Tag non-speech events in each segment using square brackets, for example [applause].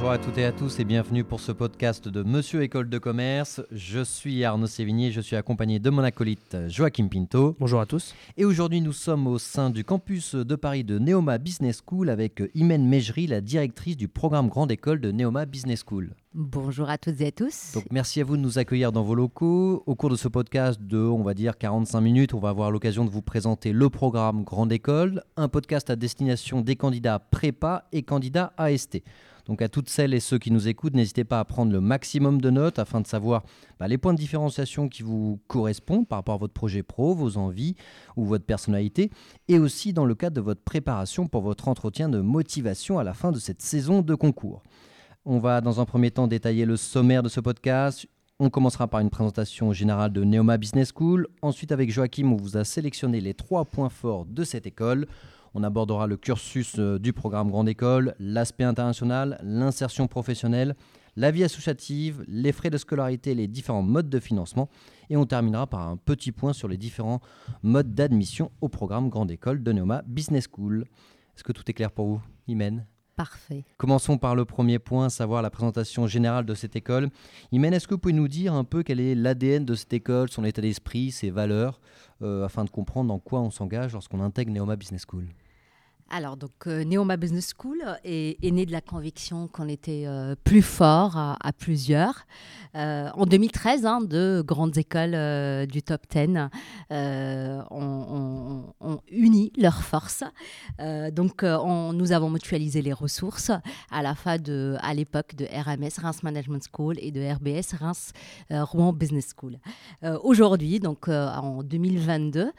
Bonjour à toutes et à tous et bienvenue pour ce podcast de Monsieur École de Commerce. Je suis Arnaud Sévigné, je suis accompagné de mon acolyte Joachim Pinto. Bonjour à tous. Et aujourd'hui nous sommes au sein du campus de Paris de Neoma Business School avec Imen Mejri, la directrice du programme Grande École de Neoma Business School. Bonjour à toutes et à tous. Donc merci à vous de nous accueillir dans vos locaux. Au cours de ce podcast de, on va dire, 45 minutes, on va avoir l'occasion de vous présenter le programme Grande École, un podcast à destination des candidats prépa et candidats AST. Donc à toutes celles et ceux qui nous écoutent, n'hésitez pas à prendre le maximum de notes afin de savoir bah, les points de différenciation qui vous correspondent par rapport à votre projet pro, vos envies ou votre personnalité, et aussi dans le cadre de votre préparation pour votre entretien de motivation à la fin de cette saison de concours. On va dans un premier temps détailler le sommaire de ce podcast. On commencera par une présentation générale de Neoma Business School. Ensuite, avec Joachim, on vous a sélectionné les trois points forts de cette école. On abordera le cursus euh, du programme Grande École, l'aspect international, l'insertion professionnelle, la vie associative, les frais de scolarité, les différents modes de financement. Et on terminera par un petit point sur les différents modes d'admission au programme Grande École de Neoma Business School. Est-ce que tout est clair pour vous, Imen? Parfait. Commençons par le premier point, savoir la présentation générale de cette école. Imen, est-ce que vous pouvez nous dire un peu quel est l'ADN de cette école, son état d'esprit, ses valeurs, euh, afin de comprendre dans quoi on s'engage lorsqu'on intègre Neoma Business School? Alors, donc, euh, Neoma Business School est, né de la conviction qu'on était euh, plus fort à, plusieurs. Euh, en 2013, hein, deux grandes écoles du top 10 euh, ont, uni leurs forces. Donc, on, nous avons mutualisé les ressources à la fois de, à l'époque de RMS, Reims Management School, et de RBS, Reims Rouen Business School. Aujourd'hui, donc en 2022,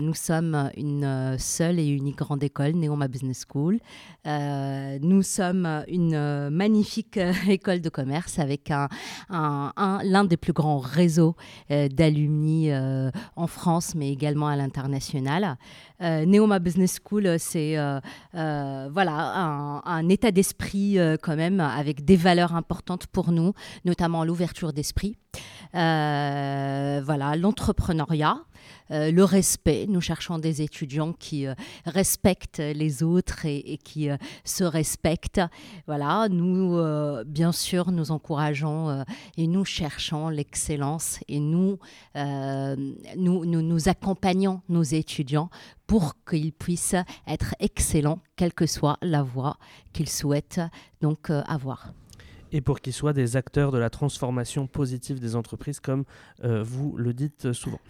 nous sommes une seule et unique grande école, Business School. Euh, nous sommes une magnifique école de commerce avec un, un, l'un des plus grands réseaux euh, d'alumni euh, en France, mais également à l'international. Euh, Neoma Business School, c'est voilà, un, un état d'esprit quand même avec des valeurs importantes pour nous, notamment l'ouverture d'esprit. voilà, l'entrepreneuriat, euh, le respect. Nous cherchons des étudiants qui euh, respectent les autres et, qui euh, se respectent. Voilà, nous, bien sûr, nous encourageons et nous cherchons l'excellence et nous, nous, nous, nous accompagnons nos étudiants pour qu'ils puissent être excellents, quelle que soit la voie qu'ils souhaitent donc avoir et pour qu'ils soient des acteurs de la transformation positive des entreprises, comme euh, vous le dites souvent.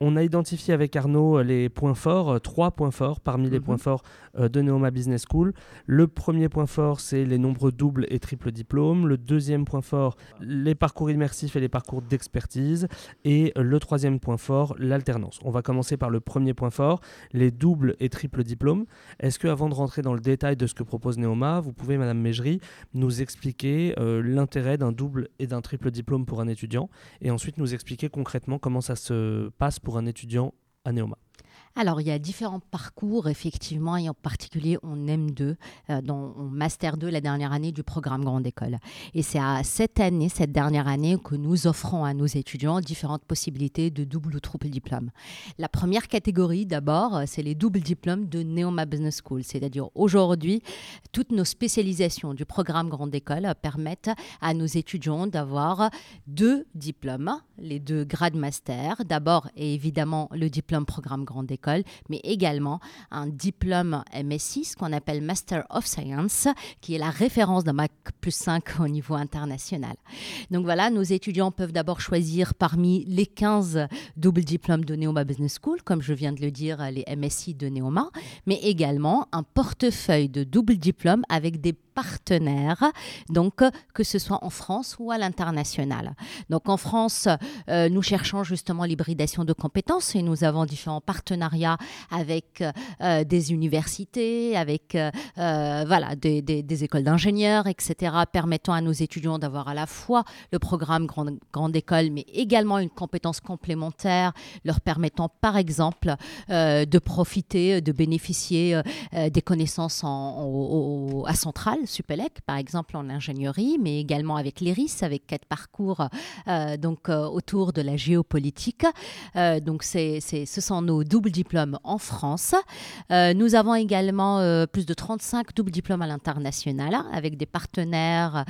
On a identifié avec Arnaud les points forts, euh, trois points forts parmi mm -hmm. les points forts euh, de Neoma Business School. Le premier point fort, c'est les nombreux doubles et triples diplômes. Le deuxième point fort, les parcours immersifs et les parcours d'expertise. Et le troisième point fort, l'alternance. On va commencer par le premier point fort, les doubles et triples diplômes. Est-ce que, avant de rentrer dans le détail de ce que propose Neoma, vous pouvez, Madame Mégerie, nous expliquer euh, l'intérêt d'un double et d'un triple diplôme pour un étudiant et ensuite nous expliquer concrètement comment ça se passe pour un étudiant à Neoma alors, il y a différents parcours, effectivement, et en particulier en M2, euh, en Master 2, la dernière année du programme Grande École. Et c'est à cette année, cette dernière année, que nous offrons à nos étudiants différentes possibilités de double ou triple diplôme. La première catégorie, d'abord, c'est les doubles diplômes de Neoma Business School. C'est-à-dire, aujourd'hui, toutes nos spécialisations du programme Grande École permettent à nos étudiants d'avoir deux diplômes, les deux grades master. D'abord, et évidemment, le diplôme programme Grande École mais également un diplôme MSI, ce qu'on appelle Master of Science, qui est la référence d'un Mac plus 5 [laughs] au niveau international. Donc voilà, nos étudiants peuvent d'abord choisir parmi les 15 doubles diplômes de Neoma Business School, comme je viens de le dire, les MSI de Neoma, mais également un portefeuille de doubles diplômes avec des partenaires, donc que ce soit en France ou à l'international. Donc en France, euh, nous cherchons justement l'hybridation de compétences et nous avons différents partenariats avec euh, des universités, avec euh, voilà, des, écoles d'ingénieurs, etc., permettant à nos étudiants d'avoir à la fois le programme grande, grande école, mais également une compétence complémentaire, leur permettant par exemple de profiter, de bénéficier des connaissances à Centrale, Supélec, par exemple en ingénierie, mais également avec l'ERIS, avec quatre parcours donc, autour de la géopolitique. donc, c'est, ce sont nos doubles diplômes en France. nous avons également plus de 35 doubles diplômes à l'international avec des partenaires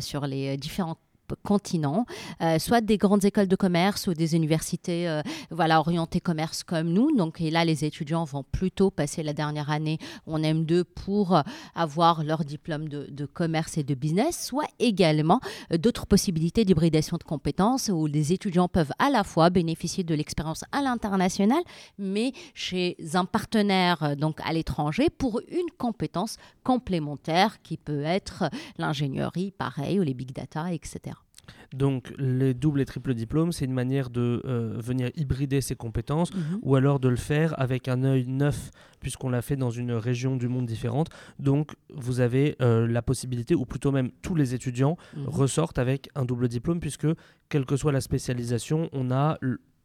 sur les différents continent, euh, soit des grandes écoles de commerce ou des universités euh, voilà, orientées commerce comme nous. Donc, et là, les étudiants vont plutôt passer la dernière année en M2 pour euh, avoir leur diplôme de, de, commerce et de business, soit également d'autres possibilités d'hybridation de compétences où les étudiants peuvent à la fois bénéficier de l'expérience à l'international, mais chez un partenaire donc à l'étranger pour une compétence complémentaire qui peut être l'ingénierie, pareil, ou les big data, etc. Donc les doubles et triples diplômes, c'est une manière de euh, venir hybrider ses compétences mhm. ou alors de le faire avec un œil neuf puisqu'on l'a fait dans une région du monde différente. Donc vous avez euh, la possibilité, ou plutôt même tous les étudiants mhm. ressortent avec un double diplôme puisque quelle que soit la spécialisation, on a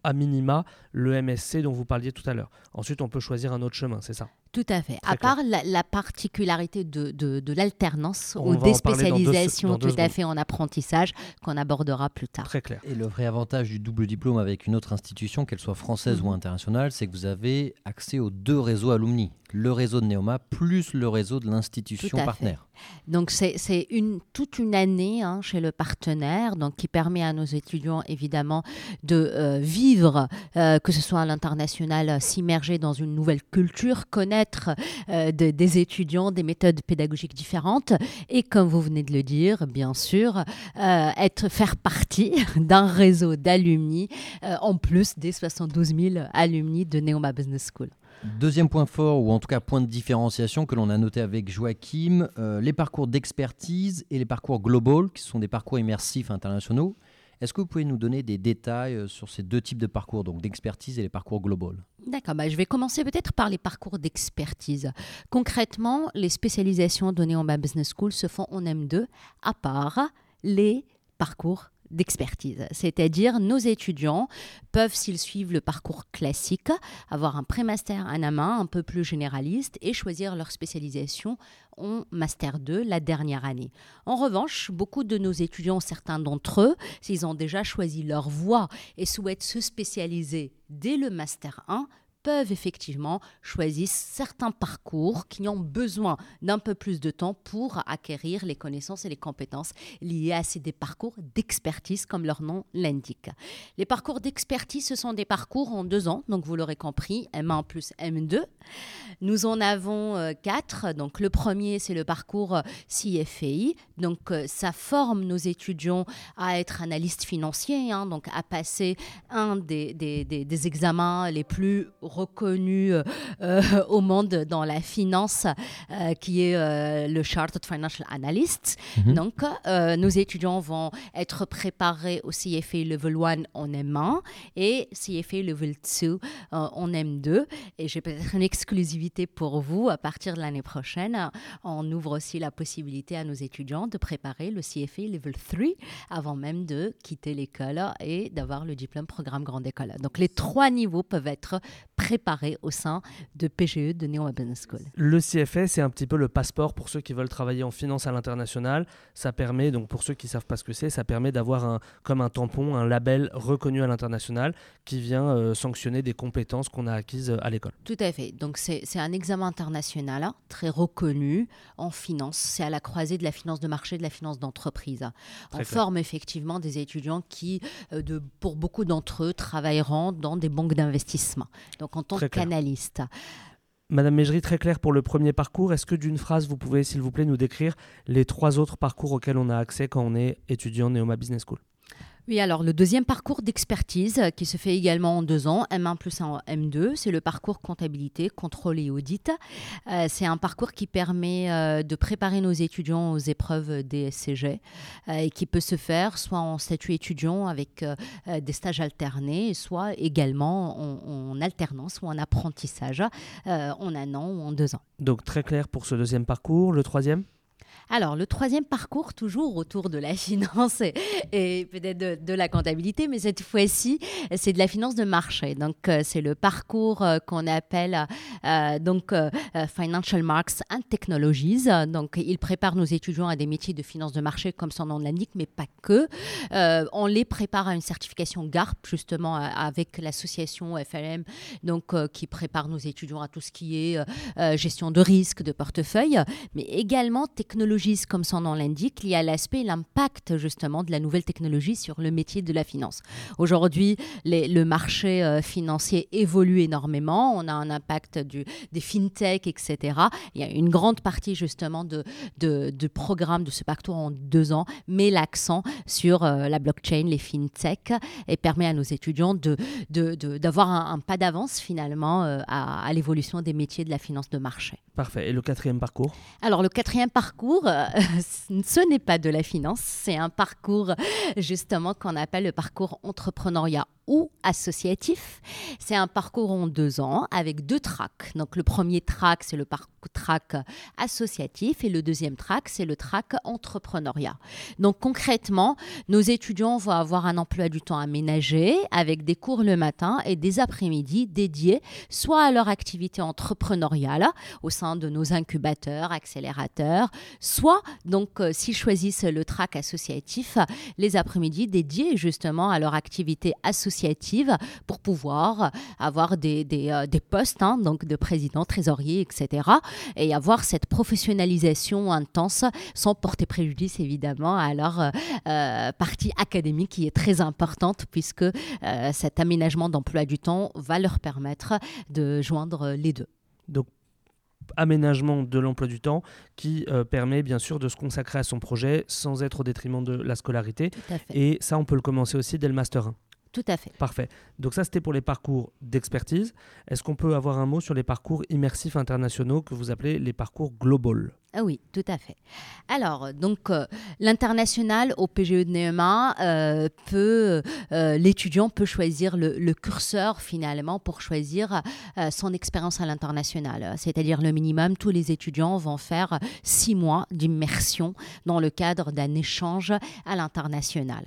à minima le MSC dont vous parliez tout à l'heure. Ensuite, on peut choisir un autre chemin, c'est ça? Tout à fait. à part la, particularité de, de, l'alternance ou des spécialisations tout à fait en apprentissage qu'on abordera plus tard. Très clair. Et le vrai avantage du double diplôme avec une autre institution, qu'elle soit française ou mhm. internationale, c'est que vous avez accès aux deux réseaux alumni. Le réseau de Neoma plus le réseau de l'institution partenaire. Donc c'est une, toute une année hein, chez le partenaire donc, qui permet à nos étudiants évidemment de euh, vivre, euh, que ce soit à l'international, s'immerger dans une nouvelle culture, connaître euh, des étudiants, des méthodes pédagogiques différentes et comme vous venez de le dire, bien sûr, euh, être faire partie [laughs] d'un réseau d'alumni euh, en plus des 72 000 alumni de Neoma Business School. Deuxième point fort, ou en tout cas point de différenciation que l'on a noté avec Joachim, les parcours d'expertise et les parcours global, qui sont des parcours immersifs internationaux. Est-ce que vous pouvez nous donner des détails euh, sur ces deux types de parcours, donc d'expertise et les parcours global? D'accord, bah, je vais commencer peut-être par les parcours d'expertise. Concrètement, les spécialisations données en Business School se font en M2 à part les parcours d'expertise. C'est-à-dire, nos étudiants peuvent, s'ils suivent le parcours classique, avoir un pré-master la main un peu plus généraliste et choisir leur spécialisation en Master 2 la dernière année. En revanche, beaucoup de nos étudiants, certains d'entre eux, s'ils ont déjà choisi leur voie et souhaitent se spécialiser dès le Master 1, peuvent effectivement choisir certains parcours qui ont besoin d'un peu plus de temps pour acquérir les connaissances et les compétences liées à ces des parcours d'expertise, comme leur nom l'indique. Les parcours d'expertise, ce sont des parcours en deux ans, donc vous l'aurez compris, M1 plus M2. Nous en avons euh, quatre. Donc le premier, c'est le parcours euh, CFAI. Donc euh, ça forme nos étudiants à être analystes financiers, hein, donc à passer un des, des, des examens les plus reconnu euh, euh, au monde dans la finance, euh, qui est le Chartered Financial Analyst. Mhm. Donc, nos étudiants vont être préparés au CFA Level 1 en M1 et CFA Level 2 en M2. Et j'ai peut-être une exclusivité pour vous. À partir de l'année prochaine, on ouvre aussi la possibilité à nos étudiants de préparer le CFA Level 3 avant même de quitter l'école et d'avoir le diplôme programme grande école. Donc les trois niveaux peuvent être préparé au sein de PGE, de Neon Business School. Le CFA, c'est un petit peu le passeport pour ceux qui veulent travailler en finance à l'international. Ça permet, donc pour ceux qui ne savent pas ce que c'est, ça permet d'avoir un, comme un tampon, un label reconnu à l'international qui vient euh, sanctionner des compétences qu'on a acquises euh, à l'école. Tout à fait. Donc c'est un examen international hein, très reconnu en finance. C'est à la croisée de la finance de marché, de la finance d'entreprise. On forme effectivement des étudiants qui, euh, de, pour beaucoup d'entre eux, travailleront dans des banques d'investissement. Donc en tant qu'analyste. Madame Mégerie, très clair pour le premier parcours. Est-ce que d'une phrase, vous pouvez, s'il vous plaît, nous décrire les trois autres parcours auxquels on a accès quand on est étudiant Neoma Business School? Oui, alors le deuxième parcours d'expertise euh, qui se fait également en deux ans, M1 plus en M2, c'est le parcours comptabilité, contrôle et audit. Euh, c'est un parcours qui permet euh, de préparer nos étudiants aux épreuves des SCG et qui peut se faire soit en statut étudiant avec des stages alternés, soit également en, en alternance ou en apprentissage en un an ou en deux ans. Donc très clair pour ce deuxième parcours. Le troisième? Alors, le troisième parcours, toujours autour de la [laughs] finance et, peut-être de, la comptabilité, mais cette fois-ci, c'est de la finance de marché. Donc, euh, c'est le parcours euh, qu'on appelle euh, donc Financial Marks and Technologies. Donc, il prépare nos étudiants à des métiers de finance de marché, comme son nom l'indique, mais pas que. on les prépare à une certification GARP, justement, avec l'association FLM, donc, qui prépare nos étudiants à tout ce qui est gestion de risque, de portefeuille, mais également technologie comme son nom l'indique, il y a l'aspect, l'impact justement de la nouvelle technologie sur le métier de la finance. Aujourd'hui, le marché euh, financier évolue énormément. On a un impact du, des fintech, etc. Il y a une grande partie justement de, de, programme de ce parcours en deux ans met l'accent sur euh, la blockchain, les fintech et permet à nos étudiants de, d'avoir un, pas d'avance finalement euh, à, à l'évolution des métiers de la finance de marché. Parfait. Et le quatrième parcours? Alors le quatrième parcours, [laughs] ce n'est pas de la finance, c'est un parcours justement qu'on appelle le parcours entrepreneuriat ou associatif. C'est un parcours en deux ans avec deux tracks. Donc le premier track, c'est le track associatif et le deuxième track, c'est le track entrepreneuriat. Donc concrètement, nos étudiants vont avoir un emploi du temps aménagé avec des cours le matin et des après-midi dédiés soit à leur activité entrepreneuriale au sein de nos incubateurs, accélérateurs, soit donc euh, s'ils choisissent le track associatif, les après-midi dédiés justement à leur activité associative pour pouvoir avoir des, des, euh, postes hein, donc de président, trésorier, etc. Et avoir cette professionnalisation intense sans porter préjudice évidemment à leur euh, euh, partie académique qui est très importante puisque cet aménagement d'emploi du temps va leur permettre de joindre les deux. Donc aménagement de l'emploi du temps qui permet bien sûr de se consacrer à son projet sans être au détriment de la scolarité. Et ça, on peut le commencer aussi dès le Master 1. Tout à fait. Parfait. Donc ça, c'était pour les parcours d'expertise. Est-ce qu'on peut avoir un mot sur les parcours immersifs internationaux que vous appelez les parcours global? Ah oui, tout à fait. Alors, donc, euh, l'international au PGE de NEMA, euh, peut, euh, l'étudiant peut choisir le, curseur finalement pour choisir son expérience à l'international. C'est-à-dire le minimum, tous les étudiants vont faire six mois d'immersion dans le cadre d'un échange à l'international.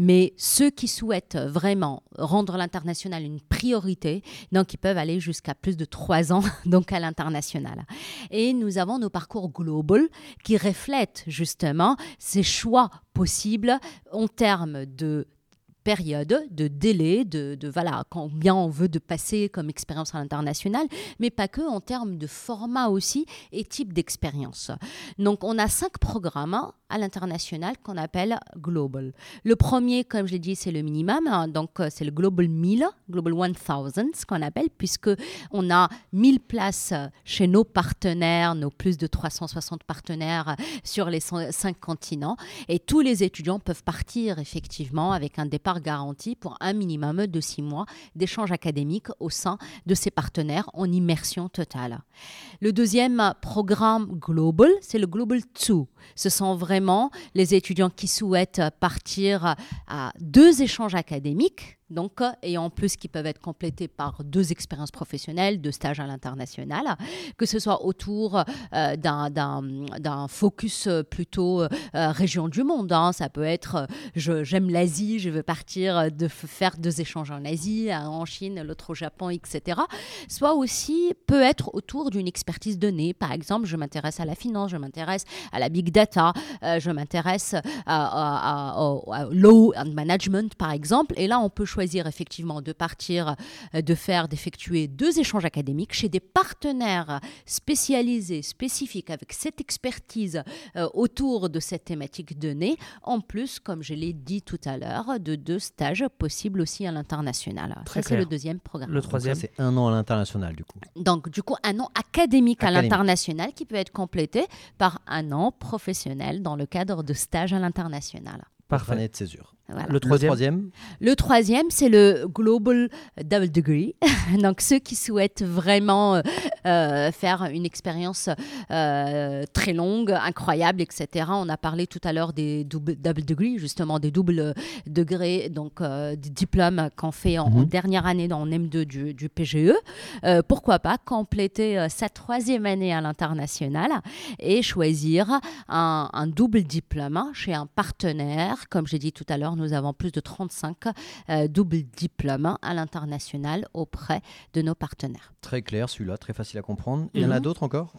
Mais ceux qui souhaitent vraiment rendre l'international une priorité, donc ils peuvent aller jusqu'à plus de trois ans [laughs] donc à l'international. Et nous avons nos parcours global qui reflètent justement ces choix possibles en termes de période, de délai, de, voilà, combien on veut de passer comme expérience à l'international, mais pas que en termes de format aussi et type d'expérience. Donc on a cinq programmes à l'international qu'on appelle Global. Le premier, comme je l'ai dit, c'est le minimum, hein, donc euh, c'est le Global 1000, Global 1000, ce qu'on appelle, puisque on a 1000 places chez nos partenaires, nos plus de 360 partenaires sur les cinq continents, et tous les étudiants peuvent partir effectivement avec un départ garantie pour un minimum de six mois d'échanges académiques au sein de ses partenaires en immersion totale. Le deuxième programme Global, c'est le Global 2. Ce sont vraiment les étudiants qui souhaitent partir à deux échanges académiques donc, et en plus qui peuvent être complétés par deux expériences professionnelles, deux stages à l'international, que ce soit autour euh, d'un focus plutôt euh, région du monde. Hein. Ça peut être, j'aime l'Asie, je veux partir de faire deux échanges en Asie, en Chine, l'autre au Japon, etc. Soit aussi peut être autour d'une expertise donnée. Par exemple, je m'intéresse à la finance, je m'intéresse à la big data, euh, je m'intéresse au law and management, par exemple. Et là, on peut choisir choisir effectivement de partir, euh, de faire, d'effectuer deux échanges académiques chez des partenaires spécialisés, spécifiques, avec cette expertise euh, autour de cette thématique donnée, en plus, comme je l'ai dit tout à l'heure, de deux stages possibles aussi à l'international. Ça, c'est le deuxième programme. Le troisième, c'est un an à l'international, du coup. Donc, du coup, un an académique, à l'international qui peut être complété par un an professionnel dans le cadre de stages à l'international. Parfait. de césure. Le troisième Le troisième, c'est le Global Double Degree. [laughs] Donc, ceux qui souhaitent vraiment euh, euh, faire une expérience euh, très longue, incroyable, etc. On a parlé tout à l'heure des double, double degree, justement, des doubles degrés, donc des diplômes qu'on fait en, mhm. dernière année dans M2 du, du PGE. pourquoi pas compléter sa troisième année à l'international et choisir un, un double diplôme chez un partenaire, comme j'ai dit tout à l'heure, nous avons plus de 35 euh, doubles diplômes à l'international auprès de nos partenaires. Très clair, celui-là, très facile à comprendre. Il y en a mhm. d'autres encore?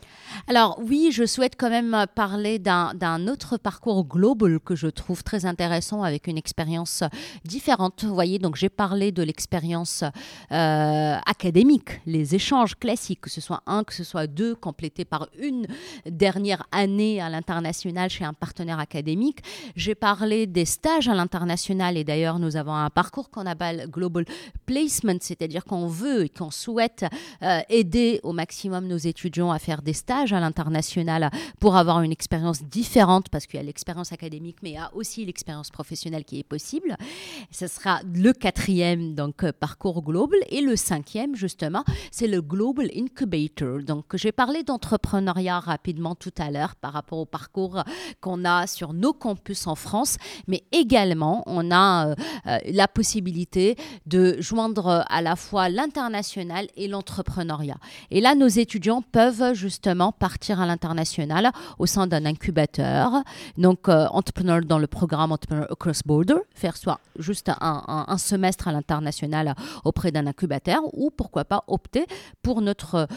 Alors oui, je souhaite quand même parler d'un autre parcours global que je trouve très intéressant avec une expérience différente. Vous voyez, donc j'ai parlé de l'expérience euh, académique, les échanges classiques, que ce soit un, que ce soit deux, complétés par une dernière année à l'international chez un partenaire académique. J'ai parlé des stages à l'international et d'ailleurs, nous avons un parcours qu'on appelle Global Placement, c'est-à-dire qu'on veut et qu'on souhaite euh, aider au maximum nos étudiants à faire des stages à l'international pour avoir une expérience différente parce qu'il y a l'expérience académique, mais il y a aussi l'expérience professionnelle qui est possible. Ce sera le quatrième donc euh, parcours global et le cinquième justement, c'est le Global Incubator. Donc j'ai parlé d'entrepreneuriat rapidement tout à l'heure par rapport au parcours qu'on a sur nos campus en France, mais également on a euh, euh, la possibilité de joindre à la fois l'international et l'entrepreneuriat. Et là, nos étudiants peuvent justement partir à l'international au sein d'un incubateur. Donc, euh, entrepreneur dans le programme Entrepreneur Across Border, faire soit juste un, semestre à l'international auprès d'un incubateur ou pourquoi pas opter pour notre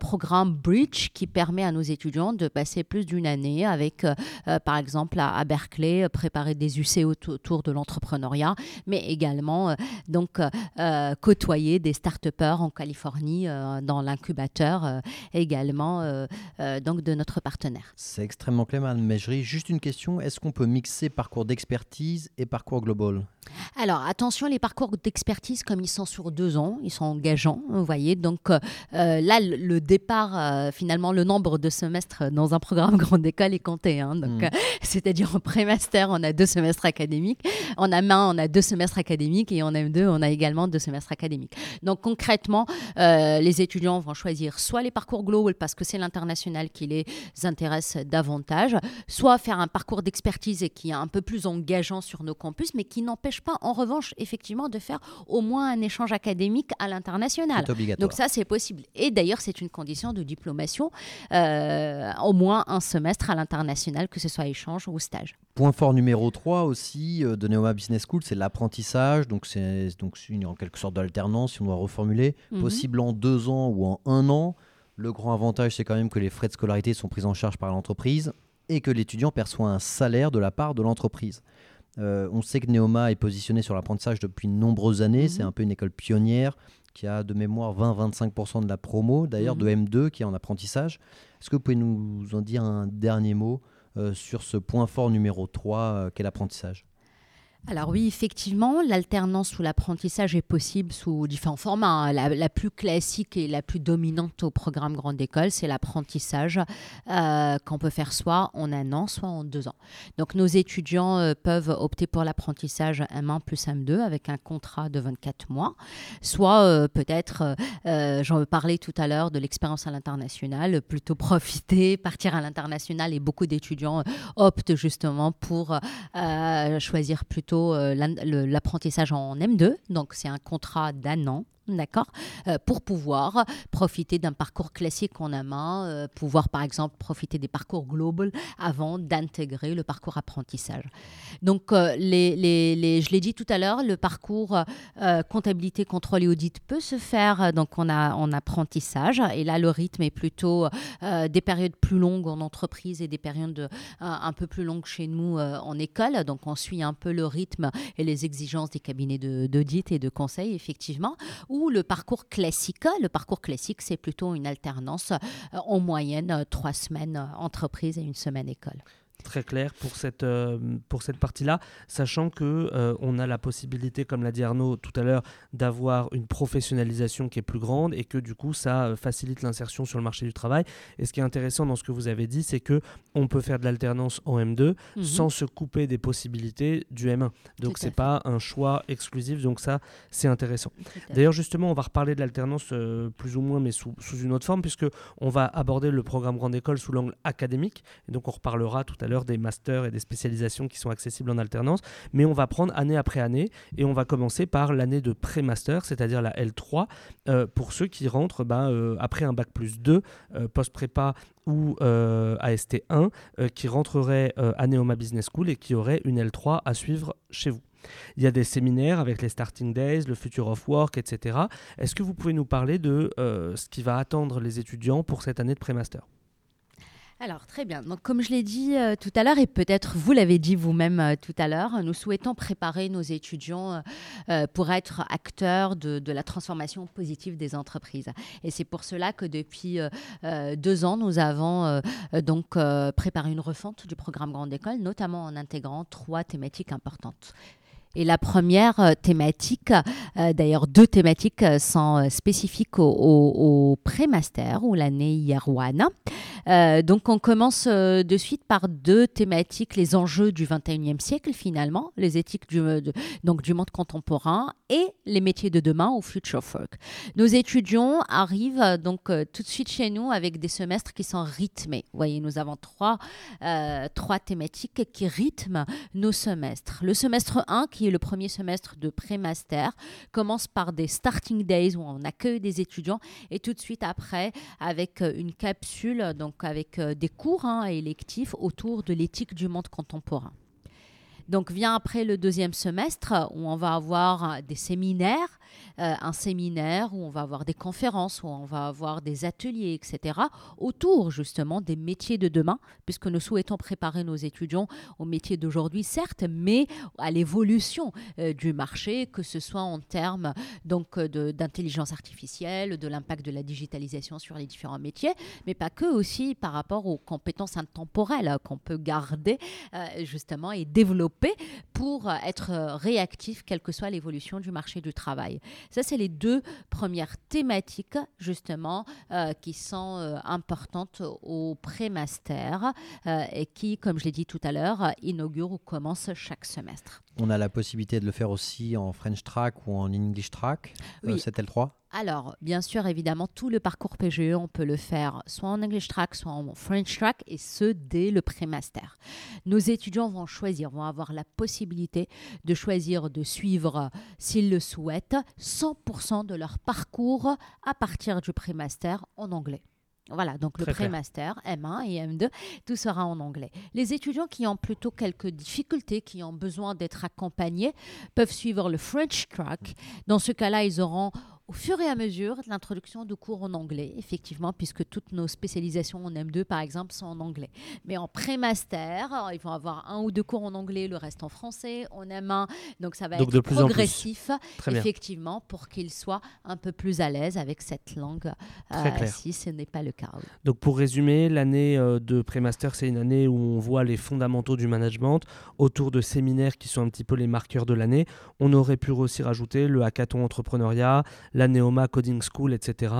programme Bridge qui permet à nos étudiants de passer plus d'une année avec, par exemple, à, Berkeley, préparer des UC de l'entrepreneuriat, mais également euh, donc euh, euh, côtoyer des start en Californie dans l'incubateur également donc de notre partenaire. C'est extrêmement clair, Madame Megerie. Juste une question, est-ce qu'on peut mixer parcours d'expertise et parcours global? Alors attention, les parcours d'expertise, comme ils sont sur deux ans, ils sont engageants, vous voyez. Donc là, le départ, finalement, le nombre de semestres dans un programme [laughs] grande école est compté. Hein. donc, hmm. c'est-à-dire en pré-master, on a deux semestres académiques. En A1, on a deux semestres académiques et en M2, on a également deux semestres académiques. Donc concrètement, euh, les étudiants vont choisir soit les parcours global parce que c'est l'international qui les intéresse davantage, soit faire un parcours d'expertise et qui est un peu plus engageant sur nos campus, mais qui n'empêche pas en revanche effectivement de faire au moins un échange académique à l'international. Donc ça, c'est possible. Et d'ailleurs, c'est une condition de diplomation, euh, au moins un semestre à l'international, que ce soit échange ou stage. Point fort numéro 3 aussi euh, de Neoma Business School, c'est l'apprentissage. Donc, c'est donc une, en quelque sorte d'alternance, si on doit reformuler, mhm. possible en deux ans ou en un an. Le grand avantage, c'est quand même que les frais de scolarité sont pris en charge par l'entreprise et que l'étudiant perçoit un salaire de la part de l'entreprise. Euh, on sait que Neoma est positionné sur l'apprentissage depuis de nombreuses années. Mhm. C'est un peu une école pionnière qui a de mémoire 20-25% de la promo, d'ailleurs de M2 mhm. qui est en apprentissage. Est-ce que vous pouvez nous en dire un dernier mot euh, sur ce point fort numéro 3 euh, qu'est l'apprentissage? Alors oui, effectivement, l'alternance ou l'apprentissage est possible sous différents formats. Hein. La, plus classique et la plus dominante au programme Grande École, c'est l'apprentissage euh, qu'on peut faire soit en un an, soit en deux ans. Donc nos étudiants euh, peuvent opter pour l'apprentissage M1 plus M2 avec un contrat de 24 mois, soit euh, peut-être, j'en parlais tout à l'heure de l'expérience à l'international, plutôt profiter, [laughs] partir à l'international et beaucoup d'étudiants optent justement pour choisir plutôt euh, l'apprentissage en M2, donc c'est un contrat d'un an d'accord, euh, pour pouvoir profiter d'un parcours classique en a main, euh, pouvoir par exemple profiter des parcours global avant d'intégrer le parcours apprentissage. Donc, euh, je l'ai dit tout à l'heure, le parcours comptabilité, contrôle et audit peut se faire donc en apprentissage et là le rythme est plutôt des périodes plus longues en entreprise et des périodes un peu plus longues chez nous en école. Donc, on suit un peu le rythme et les exigences des cabinets d'audit et de conseil effectivement ou le parcours classique. Le parcours classique, c'est plutôt une alternance euh, en moyenne euh, trois semaines euh, entreprise et une semaine école. Très clair pour cette, euh, pour cette partie-là, sachant que euh, on a la possibilité, comme l'a dit Arnaud tout à l'heure, d'avoir une professionnalisation qui est plus grande et que du coup ça euh, facilite l'insertion sur le marché du travail. Et ce qui est intéressant dans ce que vous avez dit, c'est que on peut faire de l'alternance en M2 Mhm. sans se couper des possibilités du M1. Donc c'est pas un choix exclusif. Donc ça c'est intéressant. D'ailleurs, justement, on va reparler de l'alternance euh, plus ou moins, mais sous, sous une autre forme, puisque on va aborder le programme Grande École sous l'angle académique. Et donc, on reparlera tout à l'heure des masters et des spécialisations qui sont accessibles en alternance. Mais on va prendre année après année, et on va commencer par l'année de pré-master, c'est-à-dire la L3, euh, pour ceux qui rentrent ben, euh, après un bac plus 2, euh, post-prépa ou euh, AST1, euh, qui rentreraient à Neoma Business School et qui auraient une L3 à suivre chez vous. Il y a des séminaires avec les Starting Days, le Future of Work, etc. Est-ce que vous pouvez nous parler de ce qui va attendre les étudiants pour cette année de pré-master? Alors, très bien. Donc, comme je l'ai dit euh, tout à l'heure, et peut-être vous l'avez dit vous-même euh, tout à l'heure, nous souhaitons préparer nos étudiants euh, pour être acteurs de, la transformation positive des entreprises. Et c'est pour cela que depuis deux ans, nous avons donc préparé une refonte du programme Grande École, notamment en intégrant trois thématiques importantes. Et la première thématique, d'ailleurs deux thématiques sont spécifiques au, pré-master ou l'année IR1. Euh, donc on commence euh, de suite par deux thématiques, les enjeux du 21e siècle finalement, les éthiques du, euh, du monde contemporain et les métiers de demain au Future Work. Nos étudiants arrivent donc tout de suite chez nous avec des semestres qui sont rythmés. Vous voyez, nous avons trois, trois thématiques qui rythment nos semestres. Le semestre 1, qui est le premier semestre de pré-master, commence par des starting days où on accueille des étudiants et tout de suite après avec une capsule, donc avec euh, des cours hein, électifs autour de l'éthique du monde contemporain. Donc vient après le deuxième semestre où on va avoir euh, des séminaires, euh, un séminaire où on va avoir des conférences, où on va avoir des ateliers, etc. autour justement des métiers de demain, puisque nous souhaitons préparer nos étudiants aux métiers d'aujourd'hui, certes, mais à l'évolution euh, du marché, que ce soit en termes donc euh, d'intelligence artificielle, de l'impact de la digitalisation sur les différents métiers, mais pas que aussi par rapport aux compétences intemporelles qu'on peut garder justement et développer pour être réactif, quelle que soit l'évolution du marché du travail. Ça, c'est les deux premières thématiques justement euh, qui sont euh, importantes au pré-master euh, et qui, comme je l'ai dit tout à l'heure, inaugurent ou commencent chaque semestre. On a la possibilité de le faire aussi en French track ou en English track, Oui. cette L3 Alors, bien sûr, évidemment, tout le parcours PGE, on peut le faire soit en English track, soit en French track, et ce, dès le pré-master. Nos étudiants vont choisir, vont avoir la possibilité de choisir de suivre, s'ils le souhaitent, 100% de leur parcours à partir du pré-master en anglais. Voilà, donc le Très pré-master, M1 et M2, tout sera en anglais. Les étudiants qui ont plutôt quelques difficultés, qui ont besoin d'être accompagnés, peuvent suivre le French track. Dans ce cas-là, ils auront au fur et à mesure de l'introduction de cours en anglais, effectivement, puisque toutes nos spécialisations en M2, par exemple, sont en anglais. Mais en pré-master, euh, ils vont avoir un ou deux cours en anglais, le reste en français, en M1. Donc ça va Donc être de plus en plus. progressif, bien. effectivement, pour qu'ils soient un peu plus à l'aise avec cette langue, euh, si ce n'est pas le cas. oui. Donc pour résumer, l'année euh, de pré-master, c'est une année où on voit les fondamentaux du management autour de séminaires qui sont un petit peu les marqueurs de l'année. On aurait pu aussi rajouter le hackathon entrepreneuriat, la Neoma Coding School, etc.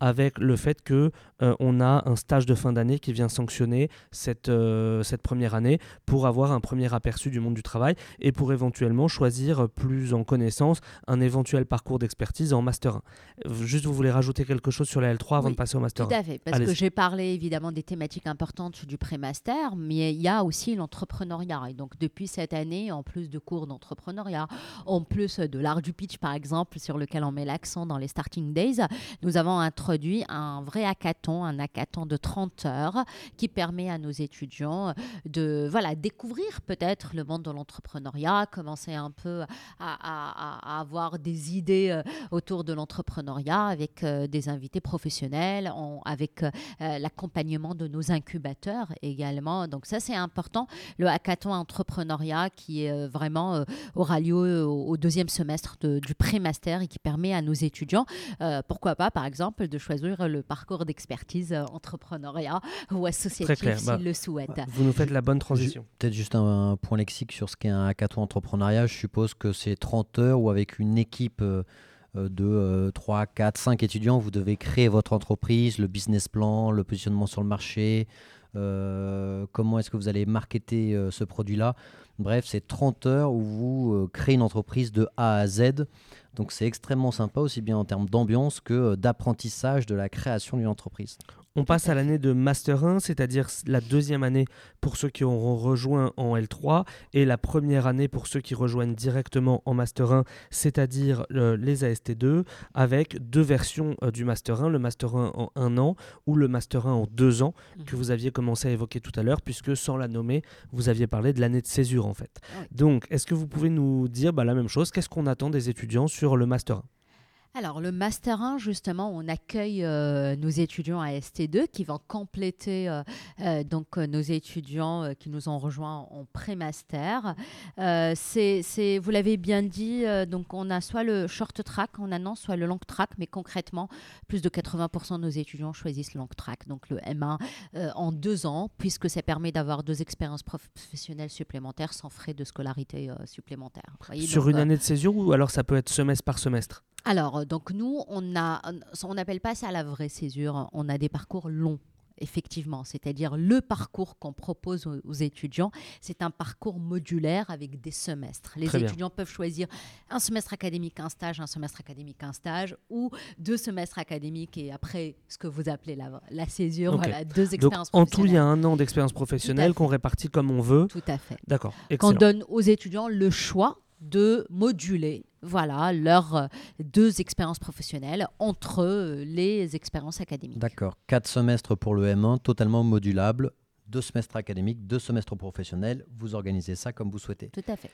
Avec le fait que euh, on a un stage de fin d'année qui vient sanctionner cette, euh, cette première année pour avoir un premier aperçu du monde du travail et pour éventuellement choisir plus en connaissance un éventuel parcours d'expertise en Master 1. Euh, Juste, vous voulez rajouter quelque chose sur la L3 avant Oui, de passer au Master Tout 1 à fait, parce que j'ai parlé évidemment des thématiques importantes du pré-master, mais il y a aussi l'entrepreneuriat. Et donc depuis cette année, en plus de cours d'entrepreneuriat, en plus de l'art du pitch par exemple, sur lequel on met l'accent dans les Starting Days, nous avons introduit un vrai hackathon, un hackathon de 30 heures qui permet à nos étudiants de voilà, découvrir peut-être le monde de l'entrepreneuriat, commencer un peu à, avoir des idées euh, autour de l'entrepreneuriat avec euh, des invités professionnels, avec euh, l'accompagnement de nos incubateurs également. Donc ça, c'est important. Le hackathon entrepreneuriat qui est vraiment aura lieu au, deuxième semestre du pré-master et qui permet à nos étudiants, pourquoi pas, par exemple, de choisir le parcours d'expertise entrepreneuriat ou associatif s'ils bah, le souhaitent. Vous nous faites la bonne transition. Peut-être juste un, point lexique sur ce qu'est un hackathon entrepreneuriat. Je suppose que c'est 30 heures ou avec une équipe de 3, 4, 5 étudiants, vous devez créer votre entreprise, le business plan, le positionnement sur le marché, euh, comment est-ce que vous allez marketer euh, ce produit-là? Bref, c'est 30 heures où vous euh, créez une entreprise de A à Z. Donc c'est extrêmement sympa aussi bien en termes d'ambiance que d'apprentissage de la création d'une entreprise. On passe à l'année de Master 1, c'est-à-dire la deuxième année pour ceux qui auront rejoint en L3 et la première année pour ceux qui rejoignent directement en Master 1, c'est-à-dire euh, les AST2, avec deux versions euh, du Master 1, le Master 1 en un an ou le Master 1 en deux ans, que mhm. vous aviez commencé à évoquer tout à l'heure, puisque sans la nommer, vous aviez parlé de l'année de césure en fait. Donc, est-ce que vous pouvez nous dire bah, la même chose Qu'est-ce qu'on attend des étudiants sur le Master 1 alors, le Master 1, justement, on accueille euh, nos étudiants à ST2 qui vont compléter euh, euh, donc, nos étudiants qui nous ont rejoints en pré-master. c'est, vous l'avez bien dit, donc on a soit le short track en un an, soit le long track, mais concrètement, plus de 80% de nos étudiants choisissent le long track, donc le M1 en deux ans, puisque ça permet d'avoir deux expériences professionnelles supplémentaires sans frais de scolarité supplémentaires. Sur une année de césure ou alors ça peut être semestre par semestre? Alors, donc nous, on a, on n'appelle pas ça la vraie césure. On a des parcours longs effectivement, c'est-à-dire le parcours qu'on propose aux, étudiants, c'est un parcours modulaire avec des semestres. Les étudiants peuvent choisir un semestre académique, un stage, un semestre académique, un stage, ou deux semestres académiques et après ce que vous appelez la, la césure, voilà, deux expériences Donc, En tout, il y a un an d'expérience professionnelle qu'on répartit comme on veut. Tout à fait. D'accord. Qu'on donne aux étudiants le choix de moduler voilà leurs euh, deux expériences professionnelles entre euh, les expériences académiques. D'accord. Quatre semestres pour le M1, totalement modulable. Deux semestres académiques, deux semestres professionnels. Vous organisez ça comme vous souhaitez. Tout à fait.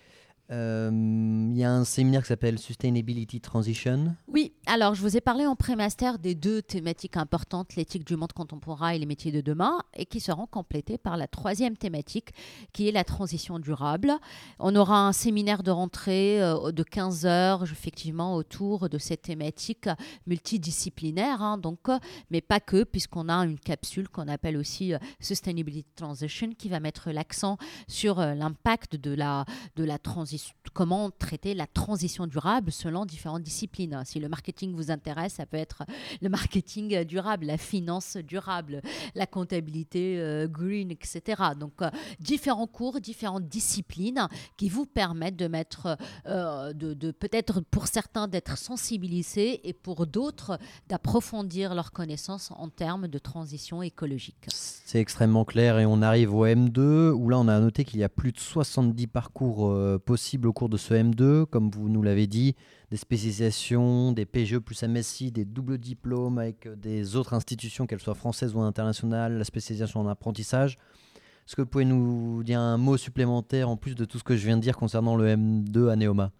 Euh, il y a un séminaire qui s'appelle Sustainability Transition. Oui, alors je vous ai parlé en pré-master des deux thématiques importantes, l'éthique du monde contemporain et les métiers de demain, et qui seront complétées par la troisième thématique, qui est la transition durable. On aura un séminaire de rentrée euh, de 15 heures, effectivement, autour de cette thématique multidisciplinaire, hein, donc, euh, mais pas que, puisqu'on a une capsule qu'on appelle aussi Sustainability Transition, qui va mettre l'accent sur l'impact de la, de la transition comment traiter la transition durable selon différentes disciplines. Si le marketing vous intéresse, ça peut être le marketing durable, la finance durable, la comptabilité euh, green, etc. Donc, euh, différents cours, différentes disciplines qui vous permettent de mettre, euh, de, peut-être pour certains d'être sensibilisés et pour d'autres d'approfondir leurs connaissances en termes de transition écologique. C'est extrêmement clair et on arrive au M2 où là on a noté qu'il y a plus de 70 parcours possibles au cours de ce M2, comme vous nous l'avez dit, des spécialisations, des PGE plus MSI, des doubles diplômes avec des autres institutions, qu'elles soient françaises ou internationales, la spécialisation en apprentissage. Est-ce que vous pouvez nous dire un mot supplémentaire en plus de tout ce que je viens de dire concernant le M2 à Neoma?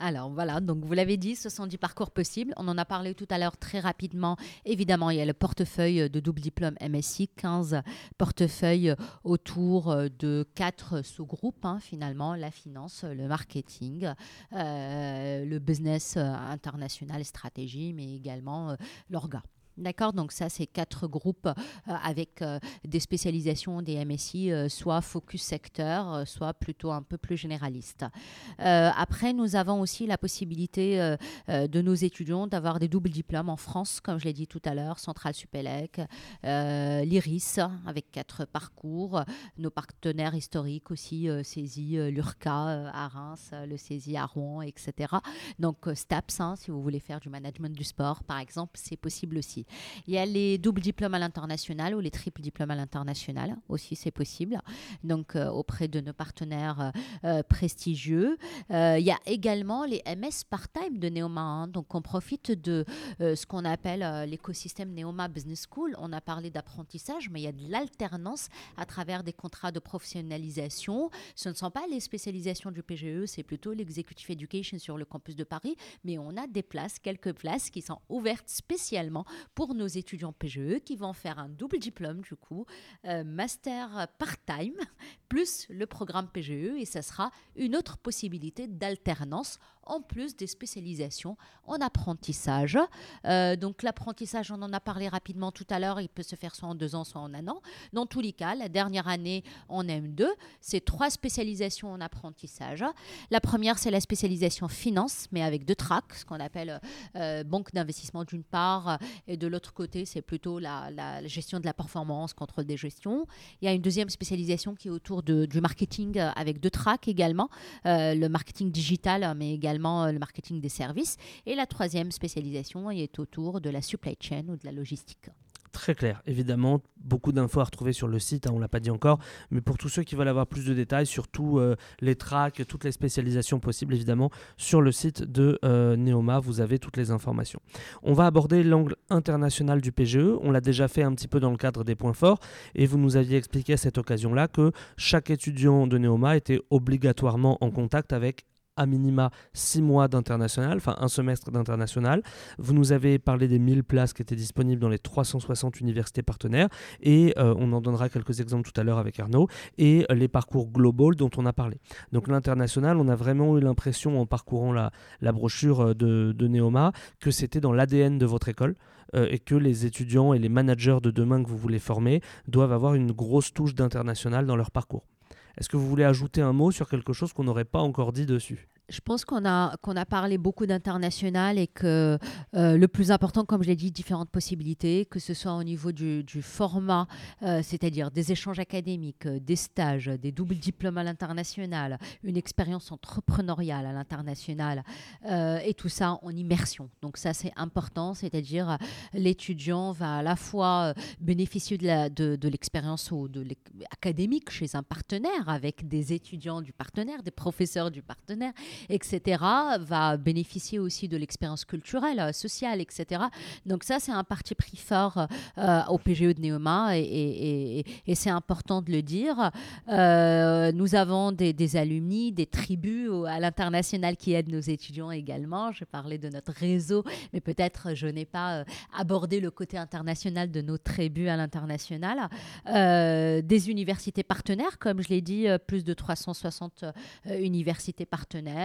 Alors voilà, donc vous l'avez dit, ce sont 10 parcours possibles. On en a parlé tout à l'heure très rapidement. Évidemment, il y a le portefeuille de double diplôme MSI, 15 portefeuilles autour de quatre sous-groupes hein, finalement, la finance, le marketing, euh, le business international, stratégie, mais également euh, l'orga. D'accord Donc ça, c'est quatre groupes euh, avec euh, des spécialisations des MSI, euh, soit focus secteur, soit plutôt un peu plus généraliste. après, nous avons aussi la possibilité de nos étudiants d'avoir des doubles diplômes en France, comme je l'ai dit tout à l'heure, Centrale Supélec, l'IRIS, avec quatre parcours, nos partenaires historiques aussi, CESI, l'URCA à Reims, le CESI à Rouen, etc. Donc STAPS, hein, si vous voulez faire du management du sport, par exemple, c'est possible aussi. Il y a les doubles diplômes à l'international ou les triples diplômes à l'international aussi, c'est possible. Donc euh, auprès de nos partenaires euh, euh, prestigieux. il y a également les MS part-time de Neoma. Hein. Donc on profite de ce qu'on appelle l'écosystème Neoma Business School. On a parlé d'apprentissage, mais il y a de l'alternance à travers des contrats de professionnalisation. Ce ne sont pas les spécialisations du PGE, c'est plutôt l'executive education sur le campus de Paris, mais on a des places, quelques places qui sont ouvertes spécialement pour nos étudiants PGE qui vont faire un double diplôme du coup, euh, master part-time [laughs] plus le programme PGE et ça sera une autre possibilité d'alternance en plus des spécialisations en apprentissage. Euh, donc l'apprentissage, on en a parlé rapidement tout à l'heure, il peut se faire soit en deux ans, soit en un an. Dans tous les cas, la dernière année en M2, c'est trois spécialisations en apprentissage. La première, c'est la spécialisation finance, mais avec deux tracks, ce qu'on appelle euh, banque d'investissement d'une part, et de l'autre côté, c'est plutôt la, gestion de la performance, contrôle des gestions. Il y a une deuxième spécialisation qui est autour du marketing avec deux tracks également, euh, le marketing digital, mais également euh, le marketing des services. Et la troisième spécialisation est autour de la supply chain ou de la logistique très clair. Évidemment, beaucoup d'infos à retrouver sur le site, hein, on ne l'a pas dit encore, mais pour tous ceux qui veulent avoir plus de détails, surtout euh, les tracks, toutes les spécialisations possibles, évidemment, sur le site de euh, Neoma, vous avez toutes les informations. On va aborder l'angle international du PGE, on l'a déjà fait un petit peu dans le cadre des points forts, et vous nous aviez expliqué à cette occasion-là que chaque étudiant de Neoma était obligatoirement en contact avec à minima six mois d'international, enfin un semestre d'international. Vous nous avez parlé des 1000 places qui étaient disponibles dans les 360 universités partenaires et euh, on en donnera quelques exemples tout à l'heure avec Arnaud et euh, les parcours global dont on a parlé. Donc l'international, on a vraiment eu l'impression en parcourant la, brochure euh, de, de Neoma que c'était dans l'ADN de votre école et que les étudiants et les managers de demain que vous voulez former doivent avoir une grosse touche d'international dans leur parcours. Est-ce que vous voulez ajouter un mot sur quelque chose qu'on n'aurait pas encore dit dessus? Je pense qu'on a, qu'on a parlé beaucoup d'international et que euh, le plus important, comme je l'ai dit, différentes possibilités, que ce soit au niveau du, format, euh, c'est-à-dire des échanges académiques, euh, des stages, des doubles diplômes à l'international, une expérience entrepreneuriale à l'international, et tout ça en immersion. Donc ça, c'est important, c'est-à-dire l'étudiant va à la fois bénéficier de, l'expérience académique chez un partenaire, avec des étudiants du partenaire, des professeurs du partenaire, etc., va bénéficier aussi de l'expérience culturelle, euh, sociale, etc. Donc ça, c'est un parti pris fort euh, au PGE de Neoma et, c'est important de le dire. Euh, nous avons des, des, alumni, des tribus à l'international qui aident nos étudiants également. Je parlais de notre réseau, mais peut-être je n'ai pas abordé le côté international de nos tribus à l'international. des universités partenaires, comme je l'ai dit, plus de 360 universités partenaires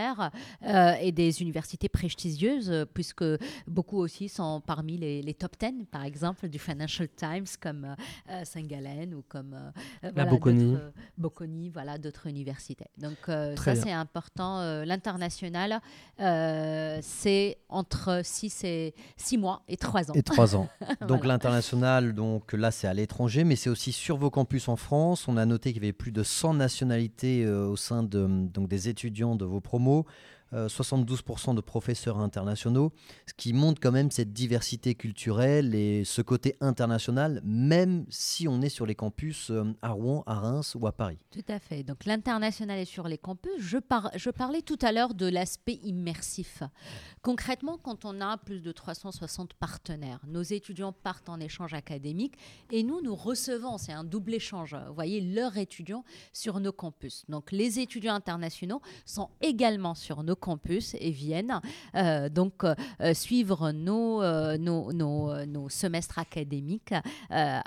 euh, et des universités prestigieuses, euh, puisque beaucoup aussi sont parmi les, top 10, par exemple, du Financial Times, comme euh, Saint-Gallen ou comme la Bocconi. Bocconi, voilà, d'autres universités. Donc ça, c'est important. L'international, c'est entre 6 et 6 mois et 3 ans. Et 3 ans. [laughs] donc l'international, donc là, c'est à l'étranger, mais c'est aussi sur vos campus en France. On a noté qu'il y avait plus de 100 nationalités au sein de, donc, des étudiants de vos promos como 72% euh, de professeurs internationaux, ce qui montre quand même cette diversité culturelle et ce côté international, même si on est sur les campus euh, à Rouen, à Reims ou à Paris. Tout à fait. Donc l'international est sur les campus. Je, parlais tout à l'heure de l'aspect immersif. Concrètement, quand on a plus de 360 partenaires, nos étudiants partent en échange académique et nous, nous recevons, c'est un double échange, vous voyez, leurs étudiants sur nos campus. Donc les étudiants internationaux sont également sur nos campus et viennent euh, donc euh, suivre nos, euh, nos, nos, nos, semestres académiques